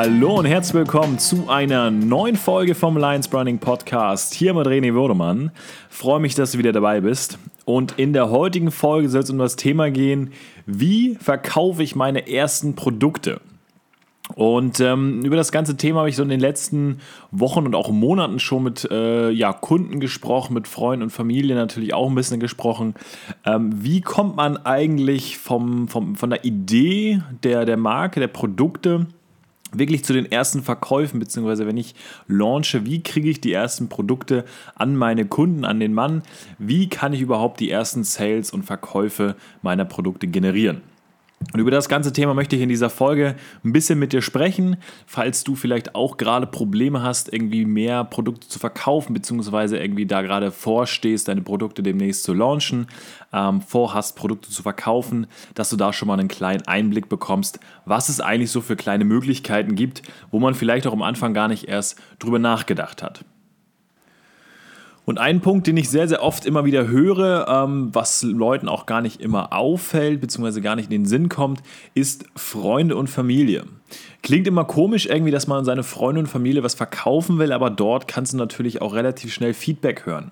Hallo und herzlich willkommen zu einer neuen Folge vom Lions Branding Podcast. Hier mit René Würdemann. Freue mich, dass du wieder dabei bist. Und in der heutigen Folge soll es um das Thema gehen, wie verkaufe ich meine ersten Produkte? Und ähm, über das ganze Thema habe ich so in den letzten Wochen und auch Monaten schon mit äh, ja, Kunden gesprochen, mit Freunden und Familie natürlich auch ein bisschen gesprochen. Ähm, wie kommt man eigentlich vom, vom, von der Idee der, der Marke, der Produkte wirklich zu den ersten Verkäufen, beziehungsweise wenn ich launche, wie kriege ich die ersten Produkte an meine Kunden, an den Mann? Wie kann ich überhaupt die ersten Sales und Verkäufe meiner Produkte generieren? Und über das ganze Thema möchte ich in dieser Folge ein bisschen mit dir sprechen, falls du vielleicht auch gerade Probleme hast, irgendwie mehr Produkte zu verkaufen, beziehungsweise irgendwie da gerade vorstehst, deine Produkte demnächst zu launchen, ähm, vorhast, Produkte zu verkaufen, dass du da schon mal einen kleinen Einblick bekommst, was es eigentlich so für kleine Möglichkeiten gibt, wo man vielleicht auch am Anfang gar nicht erst drüber nachgedacht hat. Und ein Punkt, den ich sehr, sehr oft immer wieder höre, ähm, was Leuten auch gar nicht immer auffällt, beziehungsweise gar nicht in den Sinn kommt, ist Freunde und Familie. Klingt immer komisch irgendwie, dass man an seine Freunde und Familie was verkaufen will, aber dort kannst du natürlich auch relativ schnell Feedback hören.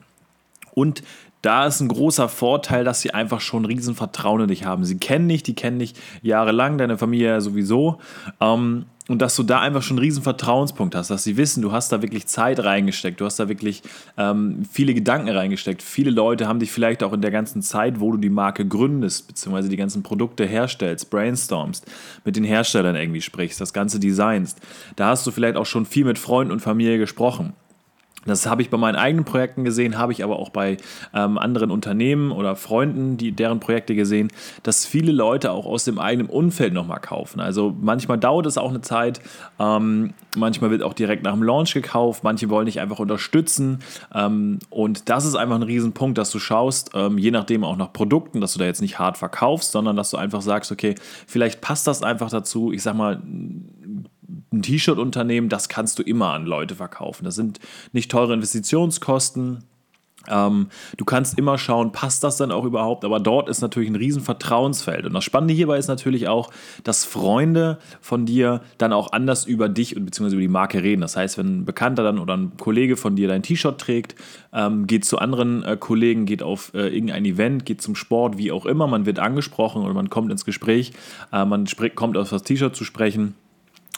Und da ist ein großer Vorteil, dass sie einfach schon ein riesen Vertrauen in dich haben. Sie kennen dich, die kennen dich jahrelang, deine Familie sowieso. Ähm, und dass du da einfach schon einen riesen Vertrauenspunkt hast, dass sie wissen, du hast da wirklich Zeit reingesteckt, du hast da wirklich ähm, viele Gedanken reingesteckt. Viele Leute haben dich vielleicht auch in der ganzen Zeit, wo du die Marke gründest, beziehungsweise die ganzen Produkte herstellst, brainstormst, mit den Herstellern irgendwie sprichst, das Ganze designst. Da hast du vielleicht auch schon viel mit Freunden und Familie gesprochen. Das habe ich bei meinen eigenen Projekten gesehen, habe ich aber auch bei ähm, anderen Unternehmen oder Freunden, die deren Projekte gesehen, dass viele Leute auch aus dem eigenen Umfeld nochmal kaufen. Also manchmal dauert es auch eine Zeit, ähm, manchmal wird auch direkt nach dem Launch gekauft, manche wollen dich einfach unterstützen ähm, und das ist einfach ein Riesenpunkt, dass du schaust, ähm, je nachdem auch nach Produkten, dass du da jetzt nicht hart verkaufst, sondern dass du einfach sagst, okay, vielleicht passt das einfach dazu, ich sag mal, ein T-Shirt-Unternehmen, das kannst du immer an Leute verkaufen. Das sind nicht teure Investitionskosten. Ähm, du kannst immer schauen, passt das dann auch überhaupt, aber dort ist natürlich ein riesen Vertrauensfeld. Und das Spannende hierbei ist natürlich auch, dass Freunde von dir dann auch anders über dich und beziehungsweise über die Marke reden. Das heißt, wenn ein Bekannter dann oder ein Kollege von dir dein T-Shirt trägt, ähm, geht zu anderen äh, Kollegen, geht auf äh, irgendein Event, geht zum Sport, wie auch immer, man wird angesprochen oder man kommt ins Gespräch, äh, man kommt auf das T-Shirt zu sprechen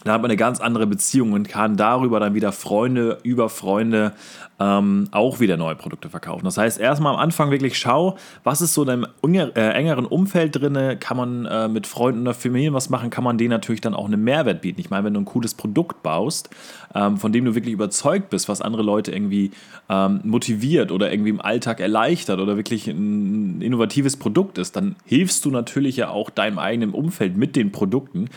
da hat man eine ganz andere Beziehung und kann darüber dann wieder Freunde über Freunde ähm, auch wieder neue Produkte verkaufen. Das heißt, erstmal am Anfang wirklich schau, was ist so in einem äh, engeren Umfeld drin, kann man äh, mit Freunden oder Familien was machen, kann man denen natürlich dann auch einen Mehrwert bieten. Ich meine, wenn du ein cooles Produkt baust, ähm, von dem du wirklich überzeugt bist, was andere Leute irgendwie ähm, motiviert oder irgendwie im Alltag erleichtert oder wirklich ein innovatives Produkt ist, dann hilfst du natürlich ja auch deinem eigenen Umfeld mit den Produkten.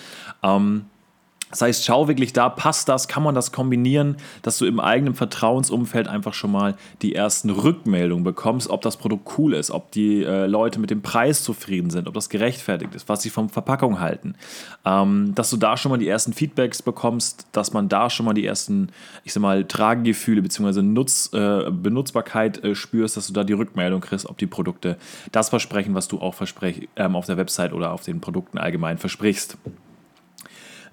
Das heißt, schau wirklich da, passt das, kann man das kombinieren, dass du im eigenen Vertrauensumfeld einfach schon mal die ersten Rückmeldungen bekommst, ob das Produkt cool ist, ob die äh, Leute mit dem Preis zufrieden sind, ob das gerechtfertigt ist, was sie von Verpackung halten. Ähm, dass du da schon mal die ersten Feedbacks bekommst, dass man da schon mal die ersten, ich sag mal, Tragegefühle bzw. Äh, Benutzbarkeit äh, spürst, dass du da die Rückmeldung kriegst, ob die Produkte das versprechen, was du auch versprech, ähm, auf der Website oder auf den Produkten allgemein versprichst.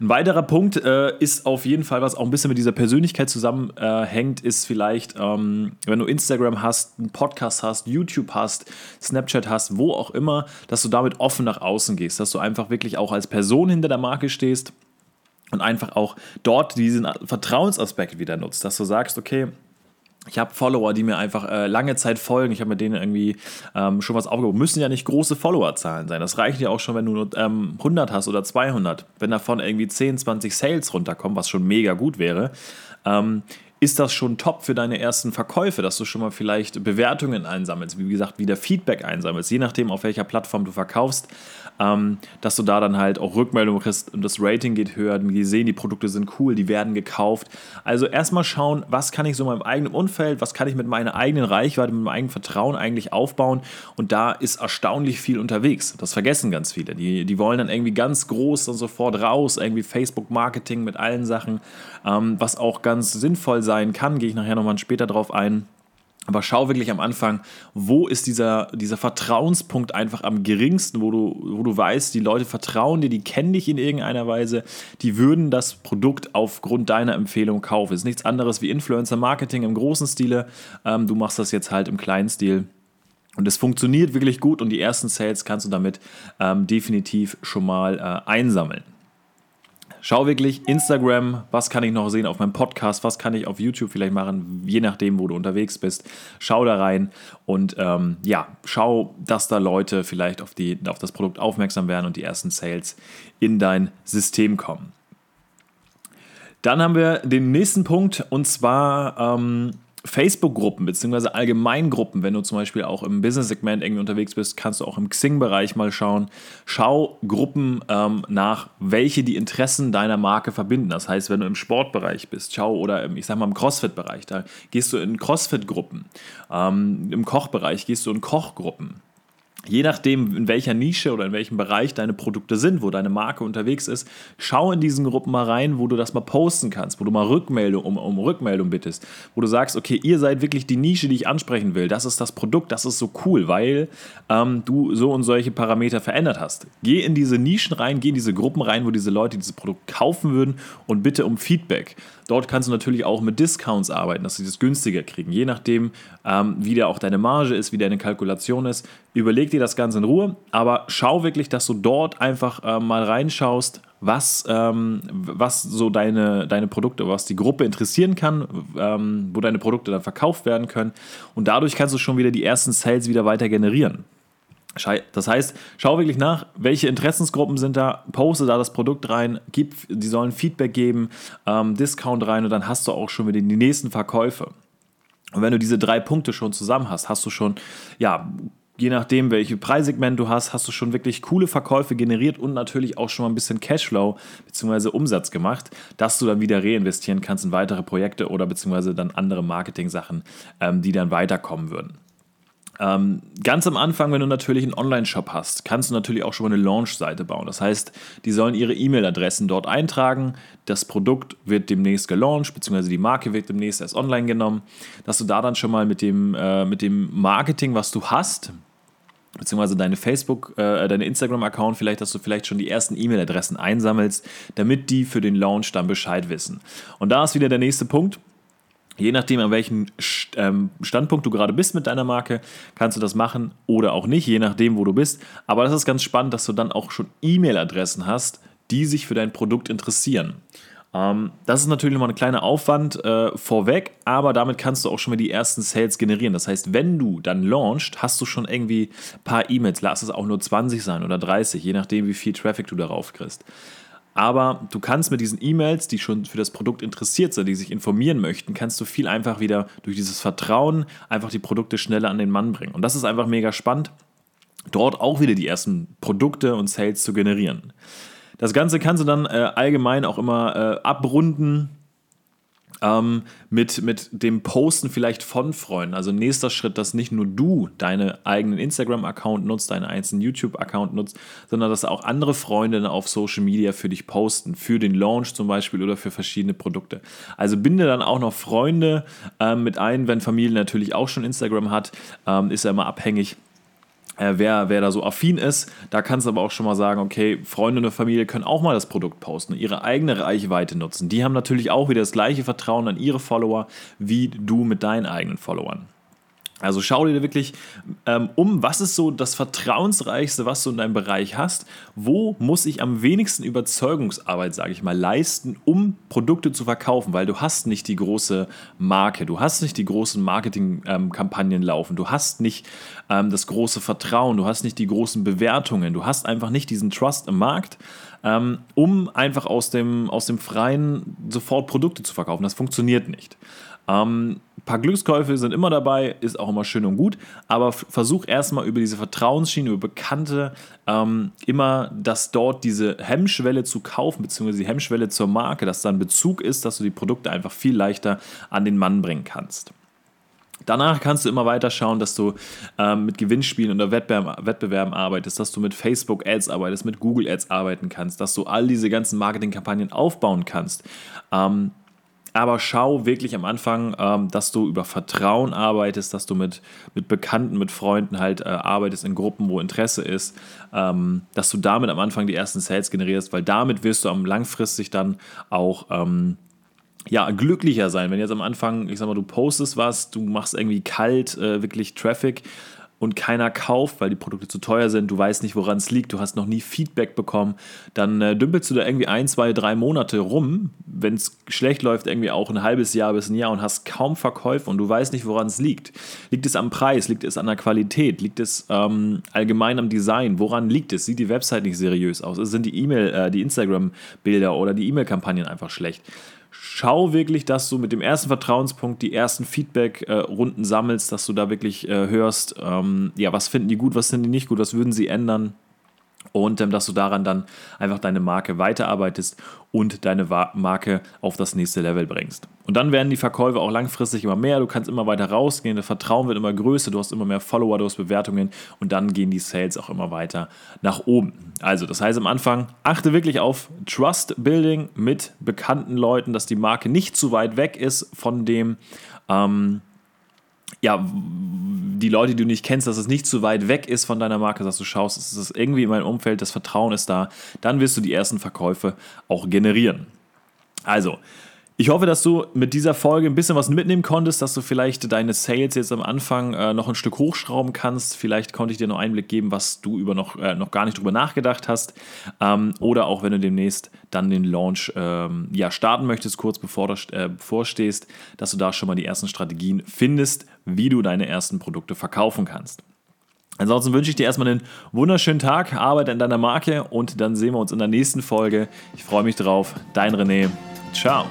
Ein weiterer Punkt äh, ist auf jeden Fall, was auch ein bisschen mit dieser Persönlichkeit zusammenhängt, ist vielleicht, ähm, wenn du Instagram hast, einen Podcast hast, YouTube hast, Snapchat hast, wo auch immer, dass du damit offen nach außen gehst, dass du einfach wirklich auch als Person hinter der Marke stehst und einfach auch dort diesen Vertrauensaspekt wieder nutzt, dass du sagst, okay, ich habe Follower, die mir einfach äh, lange Zeit folgen. Ich habe mit denen irgendwie ähm, schon was aufgebaut. Müssen ja nicht große Followerzahlen sein. Das reicht ja auch schon, wenn du nur ähm, 100 hast oder 200. Wenn davon irgendwie 10, 20 Sales runterkommen, was schon mega gut wäre, ähm, ist das schon top für deine ersten Verkäufe, dass du schon mal vielleicht Bewertungen einsammelst, wie gesagt, wieder Feedback einsammelst, je nachdem, auf welcher Plattform du verkaufst, ähm, dass du da dann halt auch Rückmeldungen kriegst und das Rating geht höher, die sehen, die Produkte sind cool, die werden gekauft. Also erstmal schauen, was kann ich so in meinem eigenen Umfeld, was kann ich mit meiner eigenen Reichweite, mit meinem eigenen Vertrauen eigentlich aufbauen und da ist erstaunlich viel unterwegs. Das vergessen ganz viele. Die, die wollen dann irgendwie ganz groß und sofort raus, irgendwie Facebook-Marketing mit allen Sachen, ähm, was auch ganz sinnvoll sein kann, gehe ich nachher nochmal später drauf ein. Aber schau wirklich am Anfang, wo ist dieser, dieser Vertrauenspunkt einfach am geringsten, wo du, wo du weißt, die Leute vertrauen dir, die kennen dich in irgendeiner Weise, die würden das Produkt aufgrund deiner Empfehlung kaufen. Ist nichts anderes wie Influencer-Marketing im großen Stile. Ähm, du machst das jetzt halt im kleinen Stil. Und es funktioniert wirklich gut und die ersten Sales kannst du damit ähm, definitiv schon mal äh, einsammeln. Schau wirklich Instagram, was kann ich noch sehen auf meinem Podcast, was kann ich auf YouTube vielleicht machen, je nachdem, wo du unterwegs bist. Schau da rein und ähm, ja, schau, dass da Leute vielleicht auf, die, auf das Produkt aufmerksam werden und die ersten Sales in dein System kommen. Dann haben wir den nächsten Punkt und zwar ähm, Facebook-Gruppen bzw. Allgemeingruppen, wenn du zum Beispiel auch im Business-Segment irgendwie unterwegs bist, kannst du auch im Xing-Bereich mal schauen. Schau Gruppen ähm, nach, welche die Interessen deiner Marke verbinden. Das heißt, wenn du im Sportbereich bist, schau oder im, ich sag mal im Crossfit-Bereich, da gehst du in Crossfit-Gruppen. Ähm, Im Kochbereich gehst du in Kochgruppen je nachdem, in welcher Nische oder in welchem Bereich deine Produkte sind, wo deine Marke unterwegs ist, schau in diesen Gruppen mal rein, wo du das mal posten kannst, wo du mal Rückmeldung um, um Rückmeldung bittest, wo du sagst, okay, ihr seid wirklich die Nische, die ich ansprechen will. Das ist das Produkt, das ist so cool, weil ähm, du so und solche Parameter verändert hast. Geh in diese Nischen rein, geh in diese Gruppen rein, wo diese Leute dieses Produkt kaufen würden und bitte um Feedback. Dort kannst du natürlich auch mit Discounts arbeiten, dass sie das günstiger kriegen. Je nachdem, ähm, wie da auch deine Marge ist, wie deine Kalkulation ist. Überleg dir das Ganze in Ruhe, aber schau wirklich, dass du dort einfach äh, mal reinschaust, was, ähm, was so deine, deine Produkte, was die Gruppe interessieren kann, ähm, wo deine Produkte dann verkauft werden können. Und dadurch kannst du schon wieder die ersten Sales wieder weiter generieren. Das heißt, schau wirklich nach, welche Interessensgruppen sind da, poste da das Produkt rein, gib, die sollen Feedback geben, ähm, Discount rein und dann hast du auch schon wieder die nächsten Verkäufe. Und wenn du diese drei Punkte schon zusammen hast, hast du schon, ja, je nachdem, welche Preissegment du hast, hast du schon wirklich coole Verkäufe generiert und natürlich auch schon mal ein bisschen Cashflow bzw. Umsatz gemacht, dass du dann wieder reinvestieren kannst in weitere Projekte oder beziehungsweise dann andere Marketing-Sachen, ähm, die dann weiterkommen würden. Ähm, ganz am Anfang, wenn du natürlich einen Online-Shop hast, kannst du natürlich auch schon mal eine Launch-Seite bauen. Das heißt, die sollen ihre E-Mail-Adressen dort eintragen. Das Produkt wird demnächst gelauncht, beziehungsweise die Marke wird demnächst erst online genommen. Dass du da dann schon mal mit dem, äh, mit dem Marketing, was du hast, beziehungsweise deine Facebook, äh, deine Instagram-Account vielleicht, dass du vielleicht schon die ersten E-Mail-Adressen einsammelst, damit die für den Launch dann Bescheid wissen. Und da ist wieder der nächste Punkt. Je nachdem, an welchem ähm, Standpunkt du gerade bist mit deiner Marke, kannst du das machen oder auch nicht, je nachdem, wo du bist. Aber das ist ganz spannend, dass du dann auch schon E-Mail-Adressen hast, die sich für dein Produkt interessieren. Ähm, das ist natürlich nochmal ein kleiner Aufwand äh, vorweg, aber damit kannst du auch schon mal die ersten Sales generieren. Das heißt, wenn du dann launchst, hast du schon irgendwie ein paar E-Mails. Lass es auch nur 20 sein oder 30, je nachdem, wie viel Traffic du darauf kriegst. Aber du kannst mit diesen E-Mails, die schon für das Produkt interessiert sind, die sich informieren möchten, kannst du viel einfach wieder durch dieses Vertrauen einfach die Produkte schneller an den Mann bringen. Und das ist einfach mega spannend, dort auch wieder die ersten Produkte und Sales zu generieren. Das Ganze kannst du dann äh, allgemein auch immer äh, abrunden ähm, mit, mit dem Posten vielleicht von Freunden. Also nächster Schritt, dass nicht nur du deinen eigenen Instagram-Account nutzt, deinen einzelnen YouTube-Account nutzt, sondern dass auch andere Freunde auf Social Media für dich posten, für den Launch zum Beispiel oder für verschiedene Produkte. Also binde dann auch noch Freunde ähm, mit ein, wenn Familie natürlich auch schon Instagram hat, ähm, ist ja immer abhängig äh, wer, wer da so affin ist. Da kannst du aber auch schon mal sagen, okay, Freunde und Familie können auch mal das Produkt posten ihre eigene Reichweite nutzen. Die haben natürlich auch wieder das gleiche Vertrauen an ihre Follower wie du mit deinen eigenen Followern. Also schau dir wirklich ähm, um, was ist so das Vertrauensreichste, was du in deinem Bereich hast. Wo muss ich am wenigsten Überzeugungsarbeit, sage ich mal, leisten, um Produkte zu verkaufen? Weil du hast nicht die große Marke, du hast nicht die großen Marketingkampagnen ähm, laufen, du hast nicht ähm, das große Vertrauen, du hast nicht die großen Bewertungen, du hast einfach nicht diesen Trust im Markt, ähm, um einfach aus dem, aus dem Freien sofort Produkte zu verkaufen. Das funktioniert nicht. Ähm, ein paar Glückskäufe sind immer dabei, ist auch immer schön und gut, aber versuch erstmal über diese Vertrauensschiene, über Bekannte, ähm, immer, dass dort diese Hemmschwelle zu kaufen, beziehungsweise die Hemmschwelle zur Marke, dass da ein Bezug ist, dass du die Produkte einfach viel leichter an den Mann bringen kannst. Danach kannst du immer weiter schauen, dass du ähm, mit Gewinnspielen oder Wettbewerben, Wettbewerben arbeitest, dass du mit Facebook Ads arbeitest, mit Google Ads arbeiten kannst, dass du all diese ganzen Marketingkampagnen aufbauen kannst. Ähm, Aber schau wirklich am Anfang, ähm, dass du über Vertrauen arbeitest, dass du mit, mit Bekannten, mit Freunden halt äh, arbeitest in Gruppen, wo Interesse ist, ähm, dass du damit am Anfang die ersten Sales generierst, weil damit wirst du am langfristig dann auch ähm, ja, glücklicher sein. Wenn jetzt am Anfang, ich sag mal, du postest was, du machst irgendwie kalt, äh, wirklich Traffic und keiner kauft, weil die Produkte zu teuer sind, du weißt nicht, woran es liegt, du hast noch nie Feedback bekommen, dann äh, dümpelst du da irgendwie ein, zwei, drei Monate rum, wenn es schlecht läuft, irgendwie auch ein halbes Jahr bis ein Jahr und hast kaum Verkäufe und du weißt nicht, woran es liegt. Liegt es am Preis? Liegt es an der Qualität? Liegt es ähm, allgemein am Design? Woran liegt es? Sieht die Website nicht seriös aus? Sind die E-Mail, äh, die Instagram-Bilder oder die E-Mail-Kampagnen einfach schlecht? Schau wirklich, dass du mit dem ersten Vertrauenspunkt die ersten Feedback-Runden sammelst, dass du da wirklich äh, hörst, ähm, ja, was finden die gut, was finden die nicht gut, was würden sie ändern und ähm, dass du daran dann einfach deine Marke weiterarbeitest und deine Marke auf das nächste Level bringst. Und dann werden die Verkäufe auch langfristig immer mehr, du kannst immer weiter rausgehen, das Vertrauen wird immer größer, du hast immer mehr Follower, du hast Bewertungen und dann gehen die Sales auch immer weiter nach oben. Also, das heißt am Anfang, achte wirklich auf Trust Building mit bekannten Leuten, dass die Marke nicht zu weit weg ist von dem, ähm, ja, die Leute, die du nicht kennst, dass es nicht zu weit weg ist von deiner Marke, dass du schaust, es ist irgendwie in meinem Umfeld, das Vertrauen ist da, dann wirst du die ersten Verkäufe auch generieren. Also, ich hoffe, dass du mit dieser Folge ein bisschen was mitnehmen konntest, dass du vielleicht deine Sales jetzt am Anfang äh, noch ein Stück hochschrauben kannst. Vielleicht konnte ich dir noch Einblick geben, was du über noch, äh, noch gar nicht drüber nachgedacht hast. Ähm, oder auch wenn du demnächst dann den Launch ähm, ja, starten möchtest, kurz bevor du äh, bevorstehst, dass du da schon mal die ersten Strategien findest, wie du deine ersten Produkte verkaufen kannst. Ansonsten wünsche ich dir erstmal einen wunderschönen Tag, arbeite an deiner Marke und dann sehen wir uns in der nächsten Folge. Ich freue mich drauf. Dein René. Ciao.